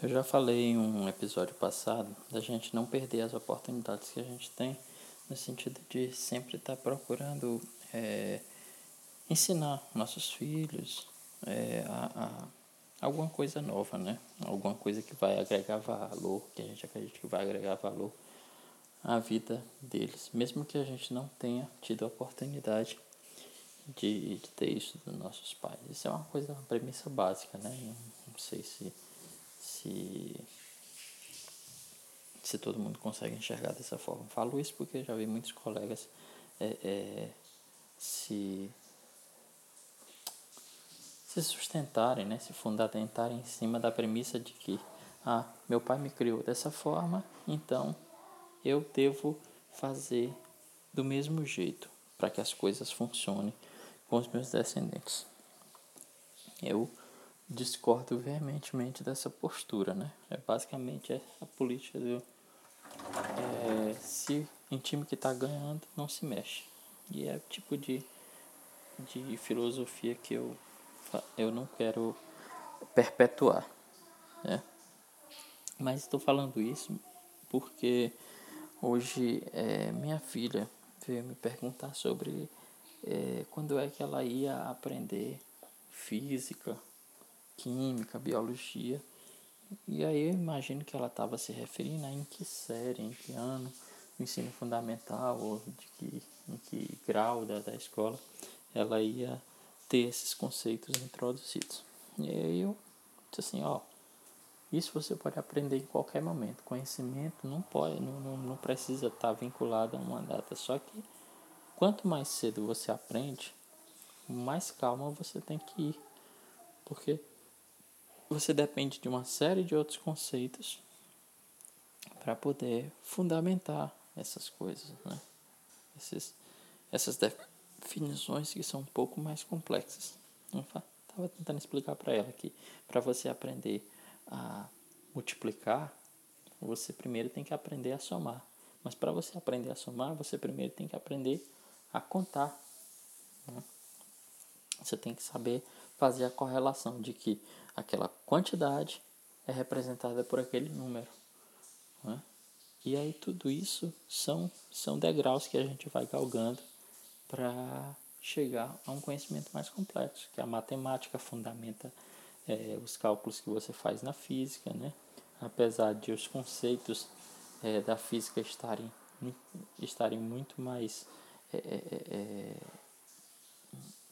Eu já falei em um episódio passado da gente não perder as oportunidades que a gente tem, no sentido de sempre estar tá procurando é, ensinar nossos filhos é, a, a, alguma coisa nova, né? Alguma coisa que vai agregar valor, que a gente acredita que vai agregar valor à vida deles, mesmo que a gente não tenha tido a oportunidade de, de ter isso dos nossos pais. Isso é uma coisa, uma premissa básica, né? Não, não sei se se se todo mundo consegue enxergar dessa forma. Falo isso porque já vi muitos colegas é, é, se se sustentarem, né, se fundamentarem em cima da premissa de que ah, meu pai me criou dessa forma, então eu devo fazer do mesmo jeito para que as coisas funcionem com os meus descendentes. Eu discordo veementemente dessa postura, né? É basicamente é a política do é, se em time que está ganhando não se mexe. E é o tipo de, de filosofia que eu, eu não quero perpetuar, né? Mas estou falando isso porque hoje é, minha filha veio me perguntar sobre é, quando é que ela ia aprender física química, biologia. E aí eu imagino que ela estava se referindo a em que série, em que ano, no ensino fundamental, ou de que, em que grau da, da escola ela ia ter esses conceitos introduzidos. E aí eu disse assim, ó, isso você pode aprender em qualquer momento. Conhecimento não pode, não, não, não precisa estar vinculado a uma data. Só que quanto mais cedo você aprende, mais calma você tem que ir. Porque você depende de uma série de outros conceitos para poder fundamentar essas coisas, né? Esses, essas definições que são um pouco mais complexas. Estava tentando explicar para ela que para você aprender a multiplicar, você primeiro tem que aprender a somar. Mas para você aprender a somar, você primeiro tem que aprender a contar. Né? Você tem que saber fazer a correlação de que aquela quantidade é representada por aquele número. Né? E aí tudo isso são, são degraus que a gente vai galgando para chegar a um conhecimento mais complexo, que a matemática fundamenta é, os cálculos que você faz na física, né? apesar de os conceitos é, da física estarem, estarem muito mais é, é, é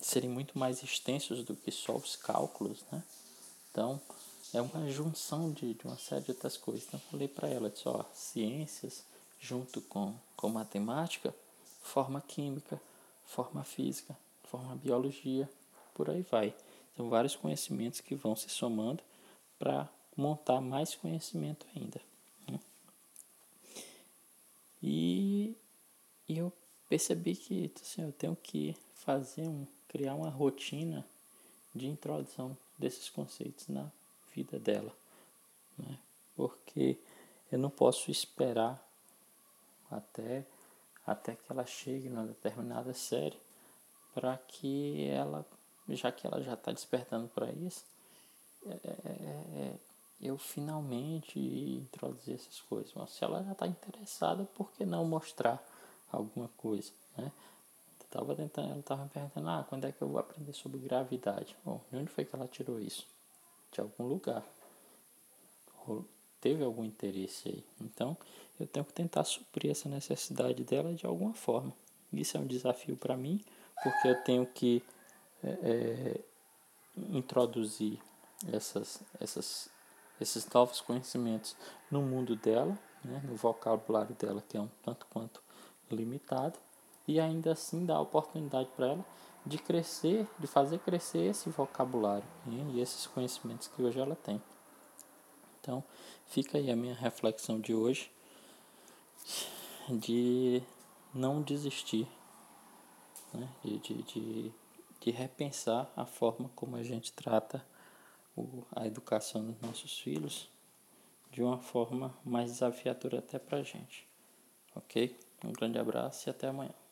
serem muito mais extensos do que só os cálculos, né? Então, é uma junção de, de uma série de outras coisas. Então, eu falei para ela, disse, ó, ciências junto com, com matemática forma química, forma física, forma biologia, por aí vai. São vários conhecimentos que vão se somando para montar mais conhecimento ainda. Né? E, e eu percebi que assim, eu tenho que fazer um, criar uma rotina de introdução desses conceitos na vida dela, né? porque eu não posso esperar até, até que ela chegue numa determinada série para que ela, já que ela já está despertando para isso, é, é, é, é, eu finalmente introduzir essas coisas. Mas se ela já está interessada, por que não mostrar alguma coisa? Né? Tava tentando, ela tava perguntando, ah, quando é que eu vou aprender sobre gravidade? Bom, de onde foi que ela tirou isso? De algum lugar. Teve algum interesse aí. Então, eu tenho que tentar suprir essa necessidade dela de alguma forma. Isso é um desafio para mim, porque eu tenho que é, é, introduzir essas, essas, esses novos conhecimentos no mundo dela, né, no vocabulário dela, que é um tanto quanto limitado e ainda assim dar a oportunidade para ela de crescer, de fazer crescer esse vocabulário né, e esses conhecimentos que hoje ela tem. Então, fica aí a minha reflexão de hoje de não desistir, né, de, de, de, de repensar a forma como a gente trata a educação dos nossos filhos de uma forma mais desafiadora até para a gente. Ok? Um grande abraço e até amanhã.